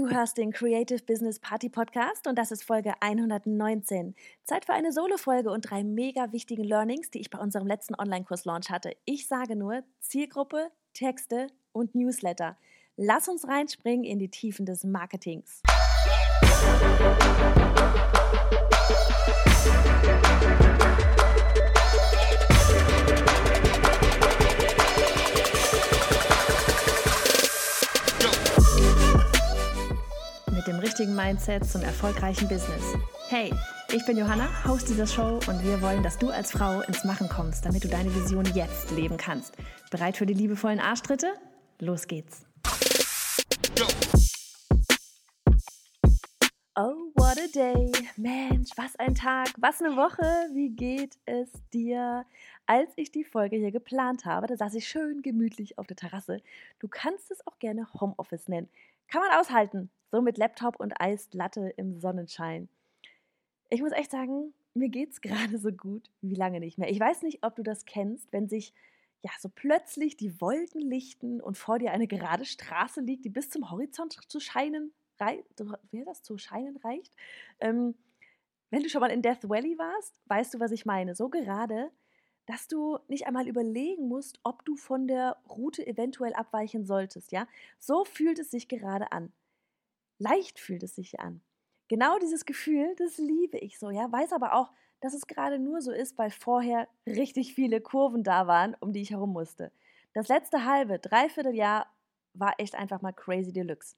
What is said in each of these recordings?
Du hörst den Creative Business Party Podcast und das ist Folge 119. Zeit für eine Solo-Folge und drei mega wichtigen Learnings, die ich bei unserem letzten Online-Kurs-Launch hatte. Ich sage nur Zielgruppe, Texte und Newsletter. Lass uns reinspringen in die Tiefen des Marketings. Dem richtigen Mindset zum erfolgreichen Business. Hey, ich bin Johanna, Host dieser Show und wir wollen, dass du als Frau ins Machen kommst, damit du deine Vision jetzt leben kannst. Bereit für die liebevollen Arschtritte? Los geht's. Oh, what a day. Mensch, was ein Tag, was eine Woche. Wie geht es dir? Als ich die Folge hier geplant habe, da saß ich schön gemütlich auf der Terrasse. Du kannst es auch gerne Homeoffice nennen. Kann man aushalten. So mit Laptop und Eislatte im Sonnenschein. Ich muss echt sagen, mir geht's gerade so gut wie lange nicht mehr. Ich weiß nicht, ob du das kennst, wenn sich ja so plötzlich die Wolken lichten und vor dir eine gerade Straße liegt, die bis zum Horizont zu scheinen reicht. Das zu scheinen reicht? Ähm, wenn du schon mal in Death Valley warst, weißt du, was ich meine. So gerade, dass du nicht einmal überlegen musst, ob du von der Route eventuell abweichen solltest, ja? So fühlt es sich gerade an. Leicht fühlt es sich an. Genau dieses Gefühl, das liebe ich so, ja? Weiß aber auch, dass es gerade nur so ist, weil vorher richtig viele Kurven da waren, um die ich herum musste. Das letzte halbe, dreiviertel Jahr war echt einfach mal crazy deluxe.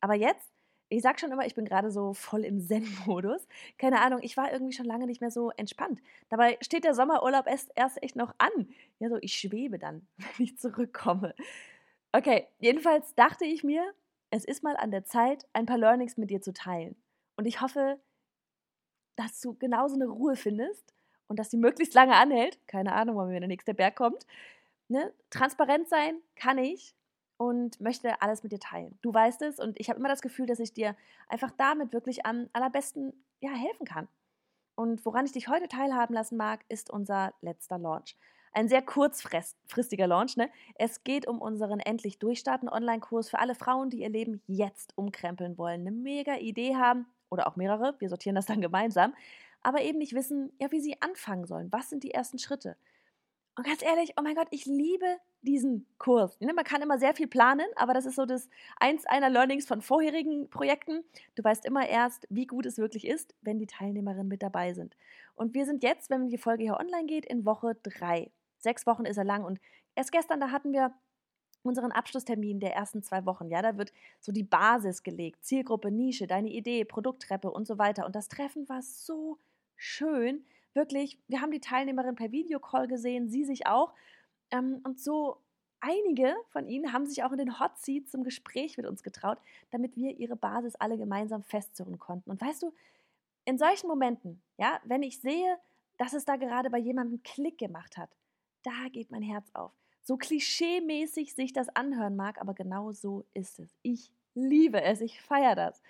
Aber jetzt ich sag schon immer, ich bin gerade so voll im Zen-Modus. Keine Ahnung, ich war irgendwie schon lange nicht mehr so entspannt. Dabei steht der Sommerurlaub erst, erst echt noch an. Ja, so, ich schwebe dann, wenn ich zurückkomme. Okay, jedenfalls dachte ich mir, es ist mal an der Zeit, ein paar Learnings mit dir zu teilen. Und ich hoffe, dass du genauso eine Ruhe findest und dass sie möglichst lange anhält. Keine Ahnung, wann mir der nächste Berg kommt. Ne? Transparent sein kann ich, und möchte alles mit dir teilen. Du weißt es und ich habe immer das Gefühl, dass ich dir einfach damit wirklich am allerbesten ja, helfen kann. Und woran ich dich heute teilhaben lassen mag, ist unser letzter Launch. Ein sehr kurzfristiger Launch. Ne? Es geht um unseren endlich durchstarten Online-Kurs für alle Frauen, die ihr Leben jetzt umkrempeln wollen, eine mega Idee haben oder auch mehrere. Wir sortieren das dann gemeinsam, aber eben nicht wissen, ja, wie sie anfangen sollen. Was sind die ersten Schritte? Und ganz ehrlich, oh mein Gott, ich liebe diesen Kurs. Ne, man kann immer sehr viel planen, aber das ist so das eins einer Learnings von vorherigen Projekten. Du weißt immer erst, wie gut es wirklich ist, wenn die Teilnehmerinnen mit dabei sind. Und wir sind jetzt, wenn die Folge hier online geht, in Woche drei. Sechs Wochen ist er lang und erst gestern, da hatten wir unseren Abschlusstermin der ersten zwei Wochen. Ja, da wird so die Basis gelegt, Zielgruppe, Nische, deine Idee, Produkttreppe und so weiter. Und das Treffen war so schön wirklich, wir haben die Teilnehmerin per Videocall gesehen, sie sich auch. Ähm, und so einige von ihnen haben sich auch in den Hot Seat zum Gespräch mit uns getraut, damit wir ihre Basis alle gemeinsam festzurren konnten. Und weißt du, in solchen Momenten, ja, wenn ich sehe, dass es da gerade bei jemandem Klick gemacht hat, da geht mein Herz auf. So klischeemäßig sich das anhören mag, aber genau so ist es. Ich liebe es, ich feiere das.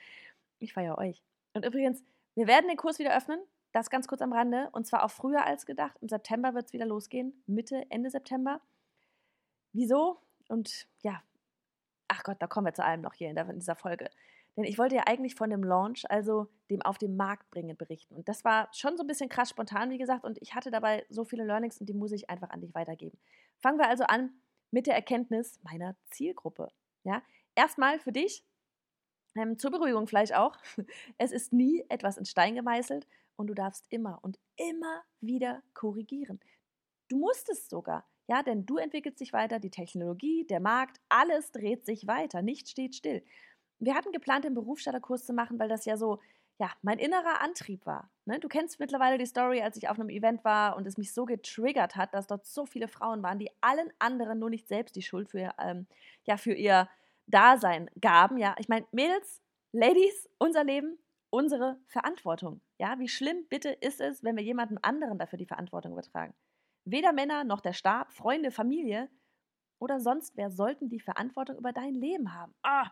Ich feiere euch. Und übrigens, wir werden den Kurs wieder öffnen. Das ganz kurz am Rande. Und zwar auch früher als gedacht. Im September wird es wieder losgehen. Mitte, Ende September. Wieso? Und ja, ach Gott, da kommen wir zu allem noch hier in, dieser Folge. Denn ich wollte ja eigentlich von dem Launch, also dem auf den Markt bringen, berichten. Und das war schon so ein bisschen krass spontan, wie gesagt. Und ich hatte dabei so viele Learnings und die muss ich einfach an dich weitergeben. Fangen wir also an mit der Erkenntnis meiner Zielgruppe. Ja, erstmal für dich, ähm, zur Beruhigung vielleicht auch. Es ist nie etwas in Stein gemeißelt, und du darfst immer und immer wieder korrigieren. Du musst es sogar, ja, denn du entwickelst dich weiter, die Technologie, der Markt, alles dreht sich weiter, nichts steht still. Wir hatten geplant, den Berufsstarterkurs zu machen, weil das ja so, ja, mein innerer Antrieb war. Ne? Du kennst mittlerweile die Story, als ich auf einem Event war und es mich so getriggert hat, dass dort so viele Frauen waren, die allen anderen nur nicht selbst die Schuld für, ähm, ja, für ihr Dasein gaben. Ja, ich meine, Mädels, Ladies, unser Leben, unsere Verantwortung. Ja, wie schlimm bitte ist es, wenn wir jemandem anderen dafür die Verantwortung übertragen? Weder Männer noch der Staat, Freunde, Familie oder sonst wer sollten die Verantwortung über dein Leben haben. Ah,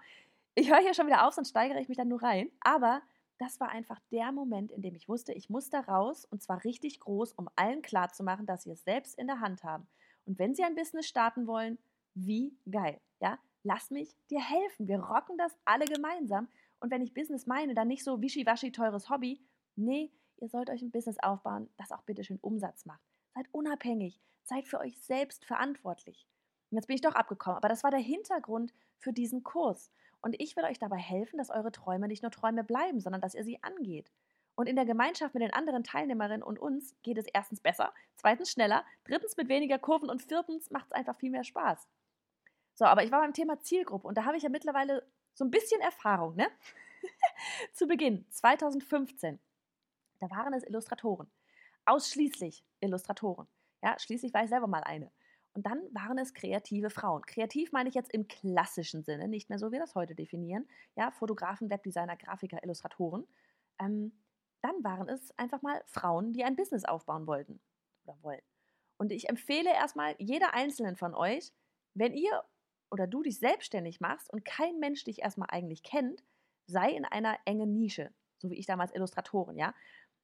ich höre hier schon wieder auf, sonst steigere ich mich dann nur rein. Aber das war einfach der Moment, in dem ich wusste, ich muss da raus und zwar richtig groß, um allen klarzumachen, dass sie es selbst in der Hand haben. Und wenn sie ein Business starten wollen, wie geil. Ja, lass mich dir helfen. Wir rocken das alle gemeinsam. Und wenn ich Business meine, dann nicht so wischiwaschi teures Hobby. Nee, ihr sollt euch ein Business aufbauen, das auch bitte schön Umsatz macht. Seid unabhängig, seid für euch selbst verantwortlich. Und jetzt bin ich doch abgekommen, aber das war der Hintergrund für diesen Kurs. Und ich will euch dabei helfen, dass eure Träume nicht nur Träume bleiben, sondern dass ihr sie angeht. Und in der Gemeinschaft mit den anderen Teilnehmerinnen und uns geht es erstens besser, zweitens schneller, drittens mit weniger Kurven und viertens macht es einfach viel mehr Spaß. So, aber ich war beim Thema Zielgruppe und da habe ich ja mittlerweile so ein bisschen Erfahrung, ne? Zu Beginn, 2015, da waren es Illustratoren. Ausschließlich Illustratoren. Ja, schließlich war ich selber mal eine. Und dann waren es kreative Frauen. Kreativ meine ich jetzt im klassischen Sinne, nicht mehr so, wie wir das heute definieren. Ja, Fotografen, Webdesigner, Grafiker, Illustratoren. Ähm, dann waren es einfach mal Frauen, die ein Business aufbauen wollten oder wollen. Und ich empfehle erstmal jeder einzelnen von euch, wenn ihr oder du dich selbstständig machst und kein Mensch dich erstmal eigentlich kennt, sei in einer engen Nische, so wie ich damals Illustratorin, ja.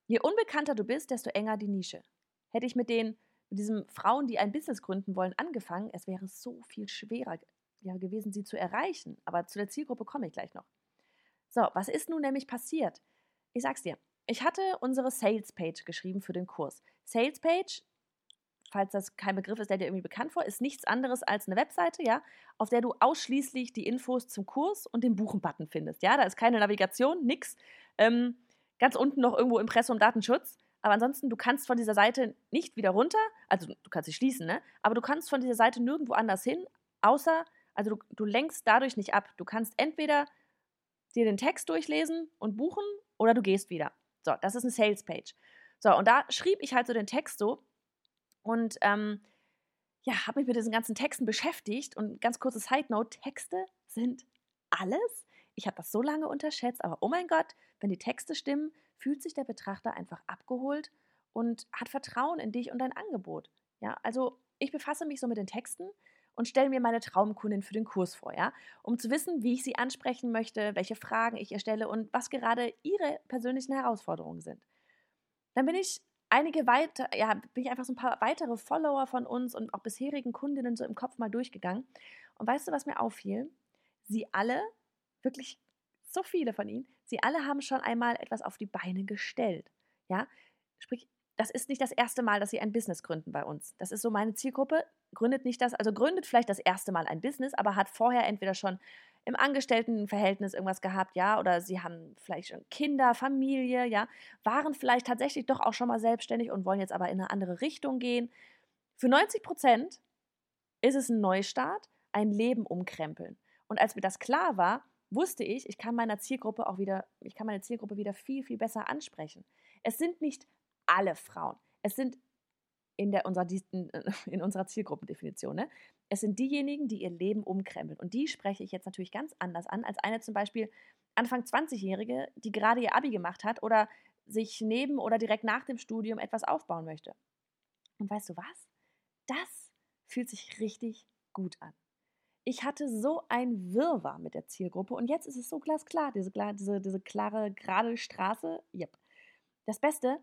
Je unbekannter du bist, desto enger die Nische. Hätte ich mit den diesen Frauen, die ein Business gründen wollen, angefangen, es wäre so viel schwerer ja, gewesen, sie zu erreichen. Aber zu der Zielgruppe komme ich gleich noch. So, was ist nun nämlich passiert? Ich sag's dir, ich hatte unsere Sales Page geschrieben für den Kurs. Sales Page, falls das kein Begriff ist, der dir irgendwie bekannt vor, ist nichts anderes als eine Webseite, ja, auf der du ausschließlich die Infos zum Kurs und den Buchen-Button findest. Ja, da ist keine Navigation, nix. Ähm, ganz unten noch irgendwo Impressum Datenschutz. Aber ansonsten, du kannst von dieser Seite nicht wieder runter, also du kannst sie schließen, ne? Aber du kannst von dieser Seite nirgendwo anders hin, außer, also du, du lenkst dadurch nicht ab. Du kannst entweder dir den Text durchlesen und buchen oder du gehst wieder. So, das ist eine Sales Page. So, und da schrieb ich halt so den Text so und ähm, ja, habe mich mit diesen ganzen Texten beschäftigt und ganz kurze Side Note: Texte sind alles. Ich habe das so lange unterschätzt, aber oh mein Gott, wenn die Texte stimmen, fühlt sich der Betrachter einfach abgeholt und hat Vertrauen in dich und dein Angebot. Ja, also ich befasse mich so mit den Texten und stelle mir meine Traumkundin für den Kurs vor, ja, um zu wissen, wie ich sie ansprechen möchte, welche Fragen ich ihr stelle und was gerade ihre persönlichen Herausforderungen sind. Dann bin ich einige weiter, ja, bin ich einfach so ein paar weitere Follower von uns und auch bisherigen Kundinnen so im Kopf mal durchgegangen. Und weißt du, was mir auffiel? Sie alle, wirklich so viele von ihnen, sie alle haben schon einmal etwas auf die Beine gestellt. Ja, sprich, das ist nicht das erste Mal, dass sie ein Business gründen bei uns. Das ist so meine Zielgruppe. Gründet nicht das, also gründet vielleicht das erste Mal ein Business, aber hat vorher entweder schon im Angestelltenverhältnis irgendwas gehabt, ja, oder sie haben vielleicht schon Kinder, Familie, ja, waren vielleicht tatsächlich doch auch schon mal selbstständig und wollen jetzt aber in eine andere Richtung gehen. Für 90 Prozent ist es ein Neustart, ein Leben umkrempeln. Und als mir das klar war, wusste ich, ich kann meiner Zielgruppe auch wieder, ich kann meine Zielgruppe wieder viel, viel besser ansprechen. Es sind nicht alle Frauen. Es sind in, der, unserer, in unserer Zielgruppendefinition, ne? es sind diejenigen, die ihr Leben umkrempeln. Und die spreche ich jetzt natürlich ganz anders an als eine zum Beispiel Anfang 20-Jährige, die gerade ihr Abi gemacht hat oder sich neben oder direkt nach dem Studium etwas aufbauen möchte. Und weißt du was? Das fühlt sich richtig gut an. Ich hatte so ein Wirrwarr mit der Zielgruppe und jetzt ist es so glasklar, diese, diese, diese klare, gerade Straße. Yep. Das Beste,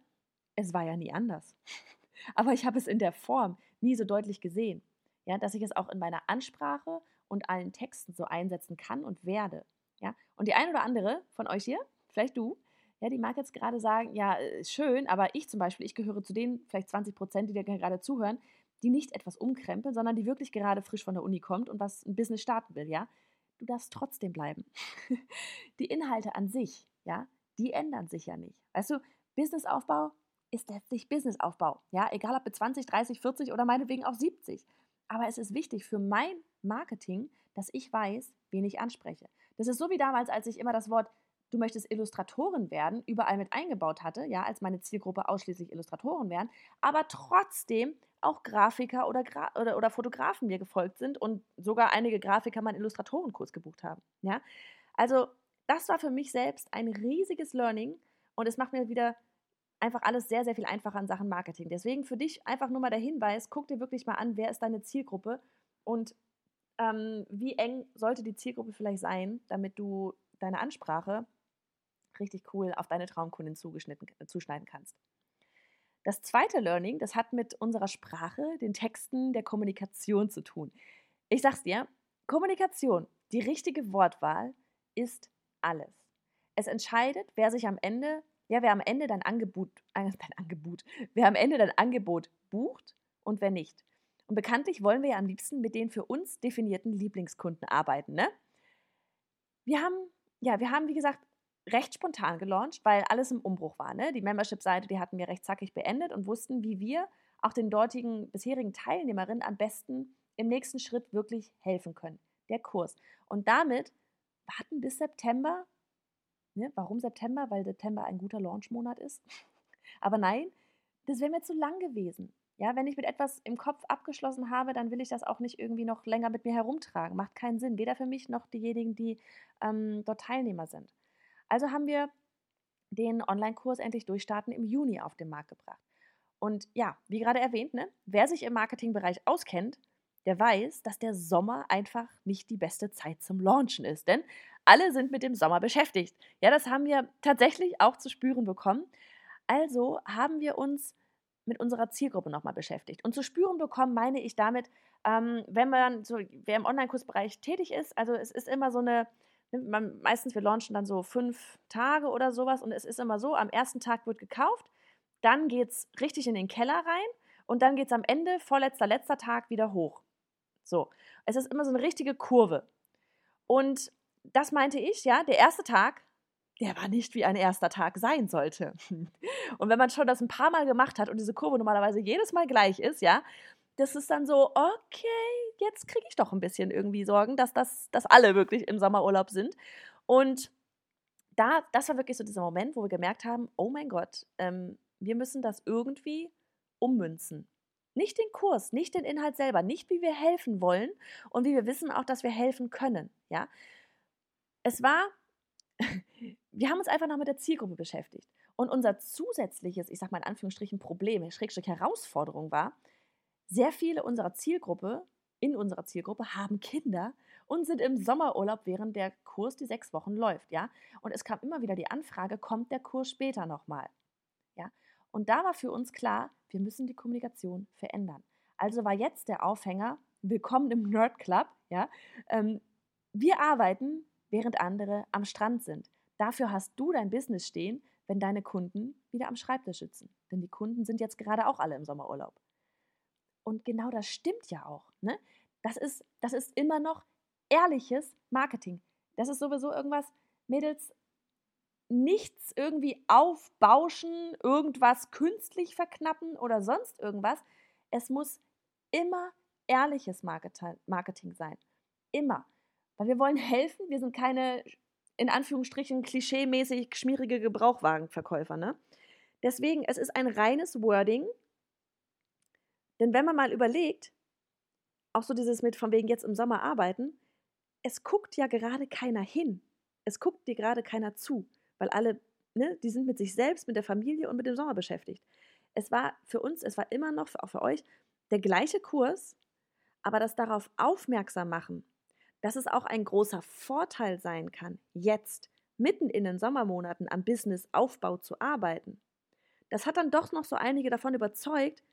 es war ja nie anders. Aber ich habe es in der Form nie so deutlich gesehen, ja, dass ich es auch in meiner Ansprache und allen Texten so einsetzen kann und werde. Ja? Und die ein oder andere von euch hier, vielleicht du, ja, die mag jetzt gerade sagen, ja, ist schön, aber ich zum Beispiel, ich gehöre zu den vielleicht 20 Prozent, die dir gerade zuhören, die nicht etwas umkrempeln, sondern die wirklich gerade frisch von der Uni kommt und was ein Business starten will, ja, du darfst trotzdem bleiben. die Inhalte an sich, ja, die ändern sich ja nicht. Weißt du, Businessaufbau ist letztlich Businessaufbau, ja, egal ob mit 20, 30, 40 oder meinetwegen auch 70. Aber es ist wichtig für mein Marketing, dass ich weiß, wen ich anspreche. Das ist so wie damals, als ich immer das Wort du möchtest Illustratorin werden, überall mit eingebaut hatte, ja, als meine Zielgruppe ausschließlich Illustratoren wären, aber trotzdem auch Grafiker oder, Gra oder, oder Fotografen mir gefolgt sind und sogar einige Grafiker meinen Illustratorenkurs gebucht haben. Ja? Also das war für mich selbst ein riesiges Learning und es macht mir wieder einfach alles sehr, sehr viel einfacher in Sachen Marketing. Deswegen für dich einfach nur mal der Hinweis, guck dir wirklich mal an, wer ist deine Zielgruppe und ähm, wie eng sollte die Zielgruppe vielleicht sein, damit du deine Ansprache richtig cool auf deine Traumkundin zugeschnitten, zuschneiden kannst. Das zweite Learning, das hat mit unserer Sprache, den Texten, der Kommunikation zu tun. Ich sag's dir, Kommunikation, die richtige Wortwahl ist alles. Es entscheidet, wer sich am Ende, ja, wer am Ende dein Angebot, dein Angebot, wer am Ende dein Angebot bucht und wer nicht. Und bekanntlich wollen wir ja am liebsten mit den für uns definierten Lieblingskunden arbeiten, ne? Wir haben, ja, wir haben, wie gesagt, recht spontan gelauncht, weil alles im Umbruch war. Ne? Die Membership-Seite, die hatten wir recht zackig beendet und wussten, wie wir auch den dortigen bisherigen Teilnehmerinnen am besten im nächsten Schritt wirklich helfen können. Der Kurs. Und damit warten bis September. Ne? Warum September? Weil September ein guter Launchmonat ist. Aber nein, das wäre mir zu lang gewesen. Ja, wenn ich mit etwas im Kopf abgeschlossen habe, dann will ich das auch nicht irgendwie noch länger mit mir herumtragen. Macht keinen Sinn. Weder für mich noch diejenigen, die ähm, dort Teilnehmer sind. Also haben wir den Online-Kurs endlich durchstarten im Juni auf den Markt gebracht. Und ja, wie gerade erwähnt, ne, wer sich im Marketingbereich auskennt, der weiß, dass der Sommer einfach nicht die beste Zeit zum Launchen ist. Denn alle sind mit dem Sommer beschäftigt. Ja, das haben wir tatsächlich auch zu spüren bekommen. Also haben wir uns mit unserer Zielgruppe nochmal beschäftigt. Und zu spüren bekommen meine ich damit, ähm, wenn man so, wer im Online-Kursbereich tätig ist, also es ist immer so eine, ne, man, meistens wir launchen dann so fünf Tage oder sowas und es ist immer so, am ersten Tag wird gekauft, dann geht es richtig in den Keller rein und dann geht es am Ende, vorletzter, letzter Tag wieder hoch. So, es ist immer so eine richtige Kurve. Und das meinte ich, ja, der erste Tag, der war nicht wie ein erster Tag sein sollte. Und wenn man schon das ein paar Mal gemacht hat und diese Kurve normalerweise jedes Mal gleich ist, ja, das ist dann so, okay, jetzt kriege ich doch ein bisschen irgendwie Sorgen, dass, das, dass alle wirklich im Sommerurlaub sind. Und da, das war wirklich so dieser Moment, wo wir gemerkt haben, oh mein Gott, ähm, wir müssen das irgendwie ummünzen. Nicht den Kurs, nicht den Inhalt selber, nicht wie wir helfen wollen und wie wir wissen auch, dass wir helfen können. Ja, es war, wir haben uns einfach noch mit der Zielgruppe beschäftigt und unser zusätzliches, ich sag mal in Anführungsstrichen Problem, Schrägstrich Herausforderung war, sehr viele unserer Zielgruppe in unserer Zielgruppe haben Kinder und sind im Sommerurlaub, während der Kurs die sechs Wochen läuft, ja. Und es kam immer wieder die Anfrage, kommt der Kurs später nochmal, ja. Und da war für uns klar, wir müssen die Kommunikation verändern. Also war jetzt der Aufhänger, willkommen im Nerd Club, ja. Ähm, wir arbeiten, während andere am Strand sind. Dafür hast du dein Business stehen, wenn deine Kunden wieder am Schreibtisch sitzen. Denn die Kunden sind jetzt gerade auch alle im Sommerurlaub. Und genau das stimmt ja auch. Ne? Das, ist, das ist immer noch ehrliches Marketing. Das ist sowieso irgendwas, Mädels, nichts irgendwie aufbauschen, irgendwas künstlich verknappen oder sonst irgendwas. Es muss immer ehrliches Marketing sein. Immer. Weil wir wollen helfen, wir sind keine, in Anführungsstrichen, klischeemäßig schmierige Gebrauchwagenverkäufer. Ne? Deswegen, es ist ein reines Wording. Denn wenn man mal überlegt, auch so dieses mit von wegen jetzt im Sommer arbeiten, es guckt ja gerade keiner hin. Es guckt dir gerade keiner zu weil alle, ne, die sind mit sich selbst, mit der Familie und mit dem Sommer beschäftigt. Es war für uns, es war immer noch, auch für euch, der gleiche Kurs, aber das darauf aufmerksam machen, dass es auch ein großer Vorteil sein kann, jetzt mitten in den Sommermonaten am Businessaufbau zu arbeiten. Das hat dann doch noch so einige davon überzeugt,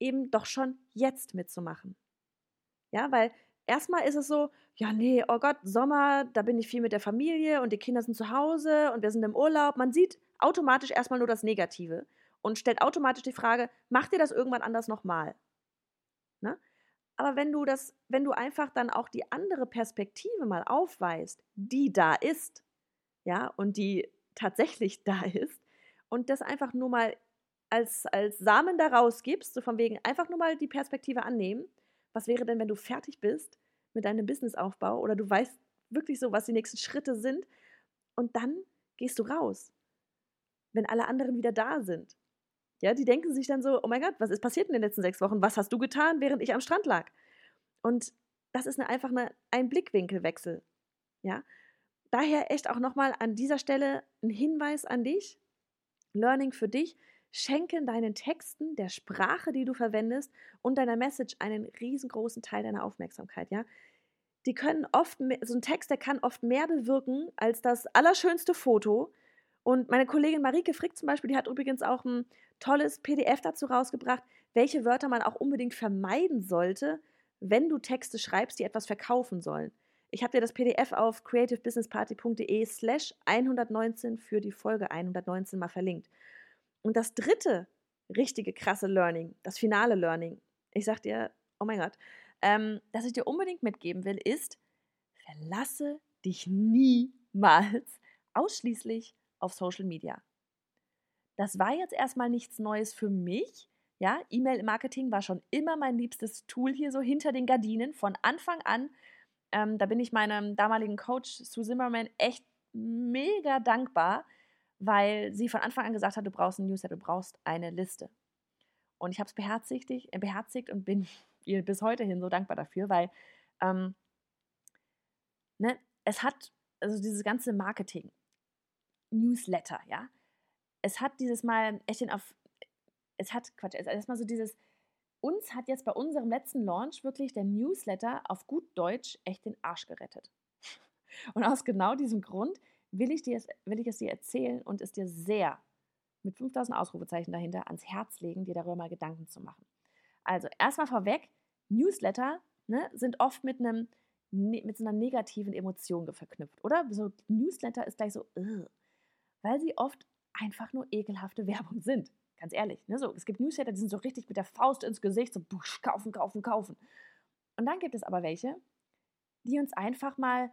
eben doch schon jetzt mitzumachen. Ja, weil erstmal ist es so, ja, nee, oh Gott, Sommer, da bin ich viel mit der Familie und die Kinder sind zu Hause und wir sind im Urlaub. Man sieht automatisch erstmal nur das Negative und stellt automatisch die Frage, macht ihr das irgendwann anders nochmal? Ne? Aber wenn du das, wenn du einfach dann auch die andere Perspektive mal aufweist, die da ist, ja, und die tatsächlich da ist, und das einfach nur mal als, als Samen daraus gibst, so von wegen einfach nur mal die Perspektive annehmen, was wäre denn, wenn du fertig bist mit deinem Businessaufbau oder du weißt wirklich so, was die nächsten Schritte sind und dann gehst du raus, wenn alle anderen wieder da sind. Ja, die denken sich dann so, oh mein Gott, was ist passiert in den letzten sechs Wochen? Was hast du getan, während ich am Strand lag? Und das ist eine, einfach eine, ein Blickwinkelwechsel. Ja, daher echt auch nochmal an dieser Stelle ein Hinweis an dich, Learning für dich, Schenke deinen Texten, der Sprache, die du verwendest und deiner Message einen riesengroßen Teil deiner Aufmerksamkeit, ja? Die können oft, so ein Text, der kann oft mehr bewirken als das allerschönste Foto. Und meine Kollegin Marike Frick zum Beispiel, die hat übrigens auch ein tolles PDF dazu rausgebracht, welche Wörter man auch unbedingt vermeiden sollte, wenn du Texte schreibst, die etwas verkaufen sollen. Ich habe dir das PDF auf creativebusinessparty.de slash 119 für die Folge 119 mal verlinkt. Und das dritte richtige krasse Learning, das finale Learning, ich sag dir, oh mein Gott, ähm, das ich dir unbedingt mitgeben will, ist, verlasse dich niemals ausschließlich auf Social Media. Das war jetzt erstmal nichts Neues für mich. Ja, E-Mail-Marketing war schon immer mein liebstes Tool hier so hinter den Gardinen von Anfang an. Ähm, da bin ich meinem damaligen Coach Sue Zimmerman echt mega dankbar, weil sie von Anfang an gesagt hat, du brauchst ein Newsletter, du brauchst eine Liste. Und ich habe es beherzigt, äh, beherzigt und bin ihr bis heute hin so dankbar dafür, weil ähm, ne, es hat, also dieses ganze Marketing, Newsletter, ja, es hat dieses Mal echt den auf, es hat, Quatsch, es erstmal so dieses, uns hat jetzt bei unserem letzten Launch wirklich der Newsletter auf gut Deutsch echt den Arsch gerettet. Und aus genau diesem Grund will ich, dir, will ich es dir erzählen und es dir sehr mit 5000 Ausrufezeichen dahinter ans Herz legen, dir darüber mal Gedanken zu machen. Also erstmal vorweg, Newsletter ne, sind oft mit einem ne, mit so einer negativen Emotion verknüpft, oder? So Newsletter ist gleich so, Ugh, weil sie oft einfach nur ekelhafte Werbung sind. Ganz ehrlich, ne? so, es gibt Newsletter, die sind so richtig mit der Faust ins Gesicht, so busch, kaufen, kaufen, kaufen. Und dann gibt es aber welche, die uns einfach mal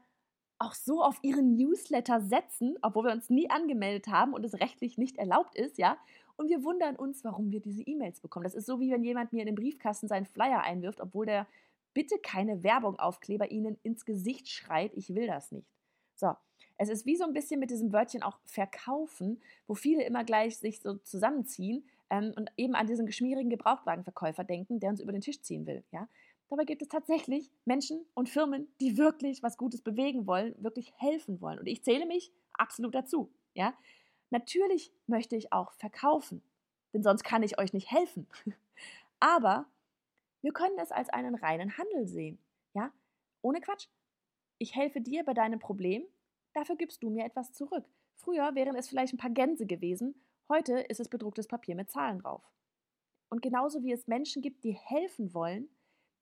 auch so auf ihren Newsletter setzen, obwohl wir uns nie angemeldet haben und es rechtlich nicht erlaubt ist, ja. Und wir wundern uns, warum wir diese E-Mails bekommen. Das ist so, wie wenn jemand mir in den Briefkasten seinen Flyer einwirft, obwohl der bitte keine Werbung Aufkleber Ihnen ins Gesicht schreit, ich will das nicht. So, es ist wie so ein bisschen mit diesem Wörtchen auch verkaufen, wo viele immer gleich sich so zusammenziehen ähm, und eben an diesen geschmierigen Gebrauchtwagenverkäufer denken, der uns über den Tisch ziehen will. Ja? Dabei gibt es tatsächlich Menschen und Firmen, die wirklich was Gutes bewegen wollen, wirklich helfen wollen. Und ich zähle mich absolut dazu. Ja? Natürlich möchte ich auch verkaufen, denn sonst kann ich euch nicht helfen. Aber wir können es als einen reinen Handel sehen. Ja? Ohne Quatsch. Ich helfe dir bei deinem Problem, dafür gibst du mir etwas zurück. Früher wären es vielleicht ein paar Gänse gewesen, heute ist es bedrucktes Papier mit Zahlen drauf. Und genauso wie es Menschen gibt, die helfen wollen,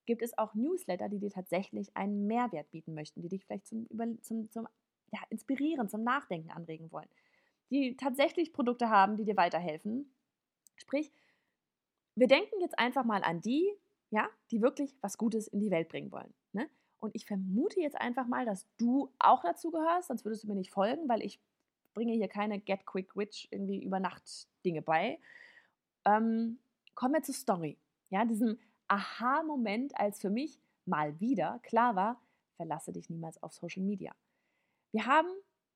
gibt es auch Newsletter, die dir tatsächlich einen Mehrwert bieten möchten, die dich vielleicht zum, zum, zum ja, Inspirieren, zum Nachdenken anregen wollen, die tatsächlich Produkte haben, die dir weiterhelfen. Sprich, wir denken jetzt einfach mal an die, ja, die wirklich was Gutes in die Welt bringen wollen. Ne? Und ich vermute jetzt einfach mal, dass du auch dazu gehörst, sonst würdest du mir nicht folgen, weil ich bringe hier keine Get Quick Witch irgendwie über Nacht Dinge bei. Ähm, kommen wir zur Story. Ja, diesem Aha-Moment, als für mich mal wieder klar war, verlasse dich niemals auf Social Media. Wir haben,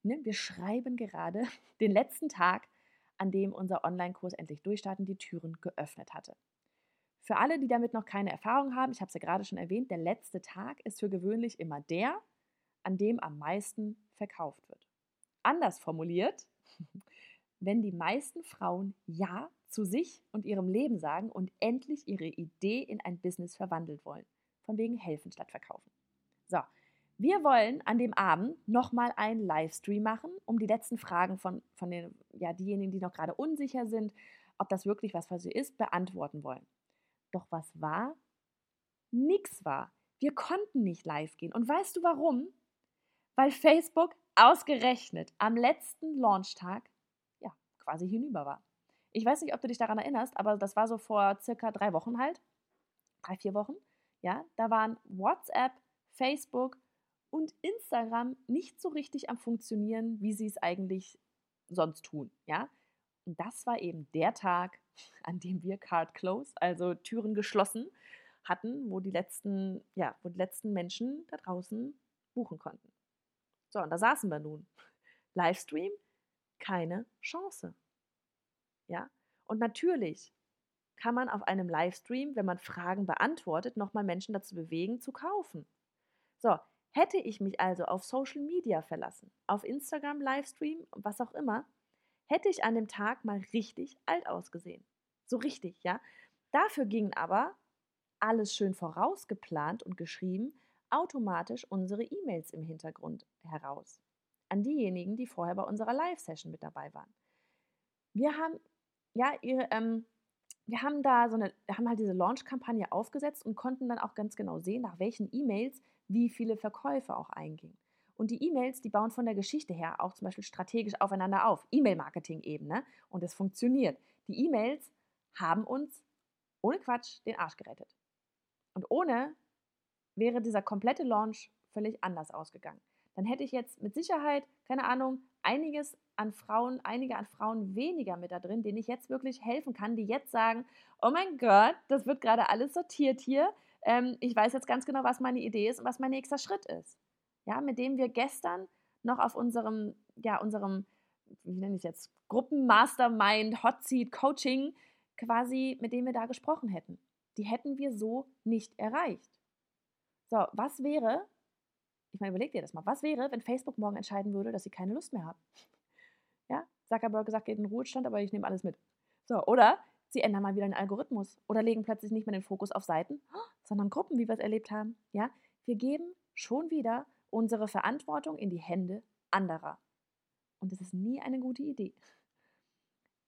ne, wir schreiben gerade den letzten Tag, an dem unser Online-Kurs endlich durchstarten die Türen geöffnet hatte. Für alle, die damit noch keine Erfahrung haben, ich habe es ja gerade schon erwähnt, der letzte Tag ist für gewöhnlich immer der, an dem am meisten verkauft wird. Anders formuliert, wenn die meisten Frauen Ja zu sich und ihrem Leben sagen und endlich ihre Idee in ein Business verwandelt wollen. Von wegen helfen statt verkaufen. So, wir wollen an dem Abend nochmal einen Livestream machen, um die letzten Fragen von, von den, ja, diejenigen, die noch gerade unsicher sind, ob das wirklich was für sie ist, beantworten wollen. Doch was war? Nix war. Wir konnten nicht live gehen. Und weißt du warum? Weil Facebook ausgerechnet am letzten Launchtag ja quasi hinüber war. Ich weiß nicht, ob du dich daran erinnerst, aber das war so vor circa drei Wochen halt. Drei, vier Wochen. Ja, da waren WhatsApp, Facebook und Instagram nicht so richtig am Funktionieren, wie sie es eigentlich sonst tun. Ja, und das war eben der Tag, an dem wir Card Closed, also Türen geschlossen, hatten, wo die letzten, ja, wo die letzten Menschen da draußen buchen konnten. So, und da saßen wir nun. Livestream, keine Chance. Ja, und natürlich kann man auf einem Livestream, wenn man Fragen beantwortet, nochmal Menschen dazu bewegen, zu kaufen. So, hätte ich mich also auf Social Media verlassen, auf Instagram Livestream, was auch immer, hätte ich an dem Tag mal richtig alt ausgesehen. So richtig, ja. Dafür gingen aber, alles schön vorausgeplant und geschrieben, automatisch unsere E-Mails im Hintergrund heraus. An diejenigen, die vorher bei unserer Live-Session mit dabei waren. Wir haben, ja, ihre, ähm, wir haben da so eine, haben halt diese Launch-Kampagne aufgesetzt und konnten dann auch ganz genau sehen, nach welchen E-Mails wie viele Verkäufe auch eingingen. Und die E-Mails, die bauen von der Geschichte her auch zum Beispiel strategisch aufeinander auf. E-Mail-Marketing eben, ne? Und es funktioniert. Die E-Mails haben uns ohne Quatsch den Arsch gerettet. Und ohne wäre dieser komplette Launch völlig anders ausgegangen. Dann hätte ich jetzt mit Sicherheit, keine Ahnung, einiges an Frauen, einige an Frauen weniger mit da drin, denen ich jetzt wirklich helfen kann, die jetzt sagen, oh mein Gott, das wird gerade alles sortiert hier. Ähm, ich weiß jetzt ganz genau, was meine Idee ist und was mein nächster Schritt ist. Ja, mit dem wir gestern noch auf unserem, ja, unserem, wie nenne ich es jetzt, Gruppenmastermind, Hot Seat Coaching quasi, mit dem wir da gesprochen hätten. Die hätten wir so nicht erreicht. So, was wäre, ich meine, überleg dir das mal, was wäre, wenn Facebook morgen entscheiden würde, dass sie keine Lust mehr haben? Ja, Zuckerberg gesagt, geht in den Ruhestand, aber ich nehme alles mit. So, oder sie ändern mal wieder den Algorithmus oder legen plötzlich nicht mehr den Fokus auf Seiten, sondern Gruppen, wie wir es erlebt haben. Ja, wir geben schon wieder unsere Verantwortung in die Hände anderer. Und das ist nie eine gute Idee.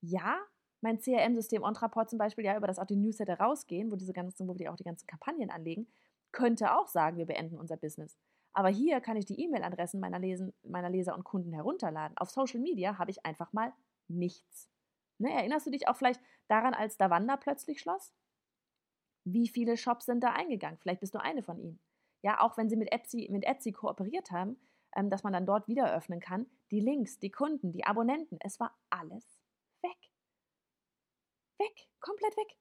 Ja, mein CRM-System Ontraport zum Beispiel, ja, über das auch die Newsletter rausgehen, wo diese ganzen, wo wir auch die ganzen Kampagnen anlegen, könnte auch sagen, wir beenden unser Business. Aber hier kann ich die E-Mail-Adressen meiner, meiner Leser und Kunden herunterladen. Auf Social Media habe ich einfach mal nichts. Ne, erinnerst du dich auch vielleicht daran, als Davanda plötzlich schloss? Wie viele Shops sind da eingegangen? Vielleicht bist du eine von ihnen. Ja, auch wenn sie mit Etsy, mit Etsy kooperiert haben, ähm, dass man dann dort wieder öffnen kann. Die Links, die Kunden, die Abonnenten, es war alles weg. Weg, komplett weg.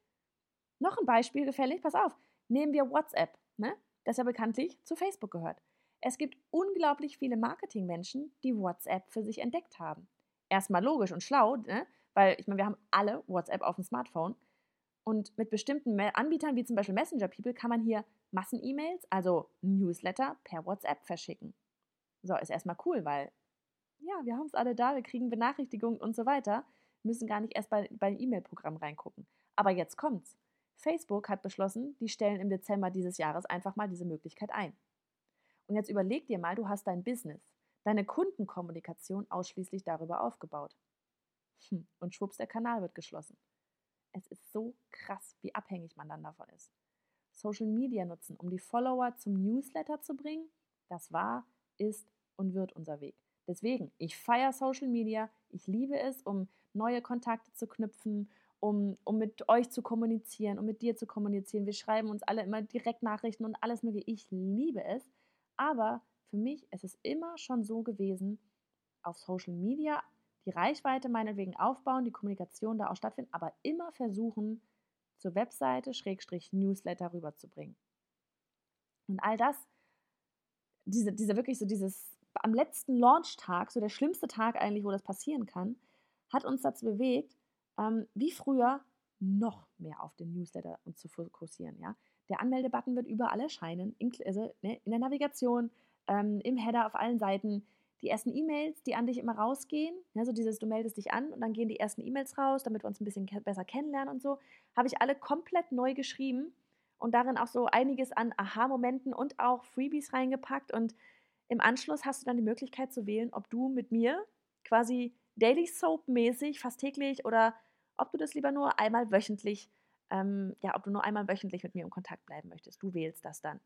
Noch ein Beispiel gefällig, pass auf. Nehmen wir WhatsApp, ne? das ja bekanntlich zu Facebook gehört. Es gibt unglaublich viele Marketingmenschen, die WhatsApp für sich entdeckt haben. Erstmal logisch und schlau, ne? weil ich meine, wir haben alle WhatsApp auf dem Smartphone. Und mit bestimmten Anbietern, wie zum Beispiel Messenger People, kann man hier Massen-E-Mails, also Newsletter, per WhatsApp verschicken. So, ist erstmal cool, weil ja, wir haben es alle da, wir kriegen Benachrichtigungen und so weiter, müssen gar nicht erst bei, bei E-Mail-Programm reingucken. Aber jetzt kommt's. Facebook hat beschlossen, die stellen im Dezember dieses Jahres einfach mal diese Möglichkeit ein. Und jetzt überleg dir mal, du hast dein Business, deine Kundenkommunikation ausschließlich darüber aufgebaut. Hm, und schwupps, der Kanal wird geschlossen. Es ist so krass, wie abhängig man dann davon ist. Social Media nutzen, um die Follower zum Newsletter zu bringen, das war, ist und wird unser Weg. Deswegen, ich feiere Social Media, ich liebe es, um neue Kontakte zu knüpfen, um, um mit euch zu kommunizieren, um mit dir zu kommunizieren. Wir schreiben uns alle immer direkt Nachrichten und alles mögliche. Ich liebe es. Aber für mich ist es immer schon so gewesen, auf Social Media die Reichweite meinetwegen aufbauen, die Kommunikation da auch stattfinden, aber immer versuchen, zur Webseite Schrägstrich Newsletter rüberzubringen. Und all das, diese, diese wirklich so dieses am letzten Launchtag, so der schlimmste Tag eigentlich, wo das passieren kann, hat uns dazu bewegt, ähm, wie früher noch mehr auf den Newsletter uns zu fokussieren. Ja? Der Anmeldebutton wird überall erscheinen, also, ne, in der Navigation, ähm, im Header auf allen Seiten. Die ersten E-Mails, die an dich immer rausgehen, ja, so dieses, du meldest dich an und dann gehen die ersten E-Mails raus, damit wir uns ein bisschen besser kennenlernen und so, habe ich alle komplett neu geschrieben und darin auch so einiges an Aha-Momenten und auch Freebies reingepackt. Und im Anschluss hast du dann die Möglichkeit zu wählen, ob du mit mir quasi Daily Soap mäßig, fast täglich oder ob du das lieber nur einmal wöchentlich, ähm, ja, ob du nur einmal wöchentlich mit mir in Kontakt bleiben möchtest. Du wählst das dann.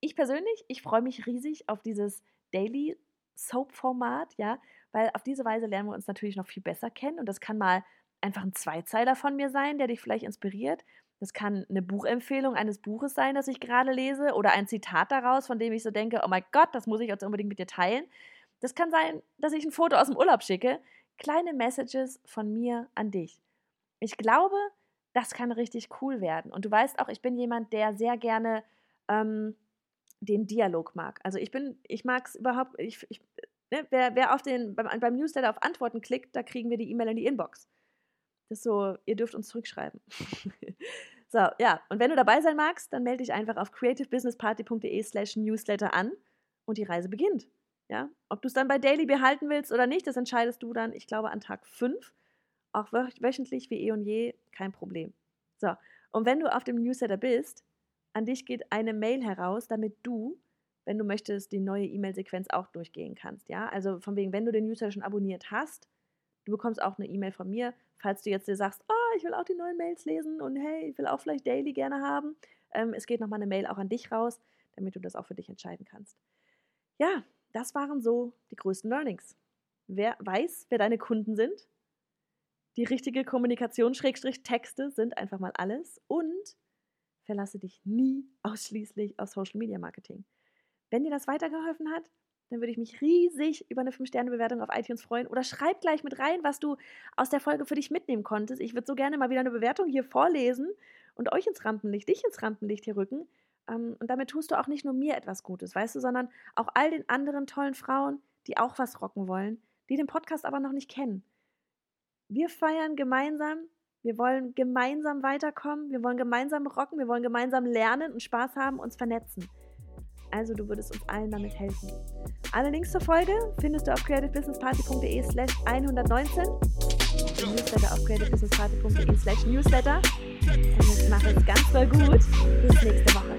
Ich persönlich, ich freue mich riesig auf dieses Daily Soap-Format, ja, weil auf diese Weise lernen wir uns natürlich noch viel besser kennen und das kann mal einfach ein Zweizeiler von mir sein, der dich vielleicht inspiriert. Das kann eine Buchempfehlung eines Buches sein, das ich gerade lese oder ein Zitat daraus, von dem ich so denke, oh mein Gott, das muss ich jetzt unbedingt mit dir teilen. Das kann sein, dass ich ein Foto aus dem Urlaub schicke. Kleine Messages von mir an dich. Ich glaube, das kann richtig cool werden. Und du weißt auch, ich bin jemand, der sehr gerne ähm, den Dialog mag. Also ich bin, ich mag es überhaupt, ich, ich, ne, wer, wer auf den, beim, beim Newsletter auf Antworten klickt, da kriegen wir die E-Mail in die Inbox. Das ist so, ihr dürft uns zurückschreiben. so, ja, und wenn du dabei sein magst, dann melde dich einfach auf creativebusinessparty.de slash newsletter an und die Reise beginnt. Ja, ob du es dann bei Daily behalten willst oder nicht, das entscheidest du dann, ich glaube, an Tag 5. Auch wöchentlich wie eh und je, kein Problem. So, und wenn du auf dem Newsletter bist, an dich geht eine Mail heraus, damit du, wenn du möchtest, die neue E-Mail-Sequenz auch durchgehen kannst. Ja, also von wegen, wenn du den Newsletter schon abonniert hast, du bekommst auch eine E-Mail von mir, falls du jetzt dir sagst, oh, ich will auch die neuen Mails lesen und hey, ich will auch vielleicht Daily gerne haben. Ähm, es geht nochmal eine Mail auch an dich raus, damit du das auch für dich entscheiden kannst. Ja, das waren so die größten Learnings. Wer weiß, wer deine Kunden sind? Die richtige Kommunikation, Schrägstrich Texte sind einfach mal alles und verlasse dich nie ausschließlich auf Social Media Marketing. Wenn dir das weitergeholfen hat, dann würde ich mich riesig über eine 5-Sterne-Bewertung auf iTunes freuen. Oder schreib gleich mit rein, was du aus der Folge für dich mitnehmen konntest. Ich würde so gerne mal wieder eine Bewertung hier vorlesen und euch ins Rampenlicht, dich ins Rampenlicht hier rücken. Ähm, und damit tust du auch nicht nur mir etwas Gutes, weißt du, sondern auch all den anderen tollen Frauen, die auch was rocken wollen, die den Podcast aber noch nicht kennen. Wir feiern gemeinsam, wir wollen gemeinsam weiterkommen, wir wollen gemeinsam rocken, wir wollen gemeinsam lernen und Spaß haben, uns vernetzen. Also du würdest uns allen damit helfen. Alle Links zur Folge findest du auf creativebusinessparty.de slash 119 im Newsletter auf creativebusinessparty.de slash newsletter. Und jetzt mach es ganz voll gut. Bis nächste Woche.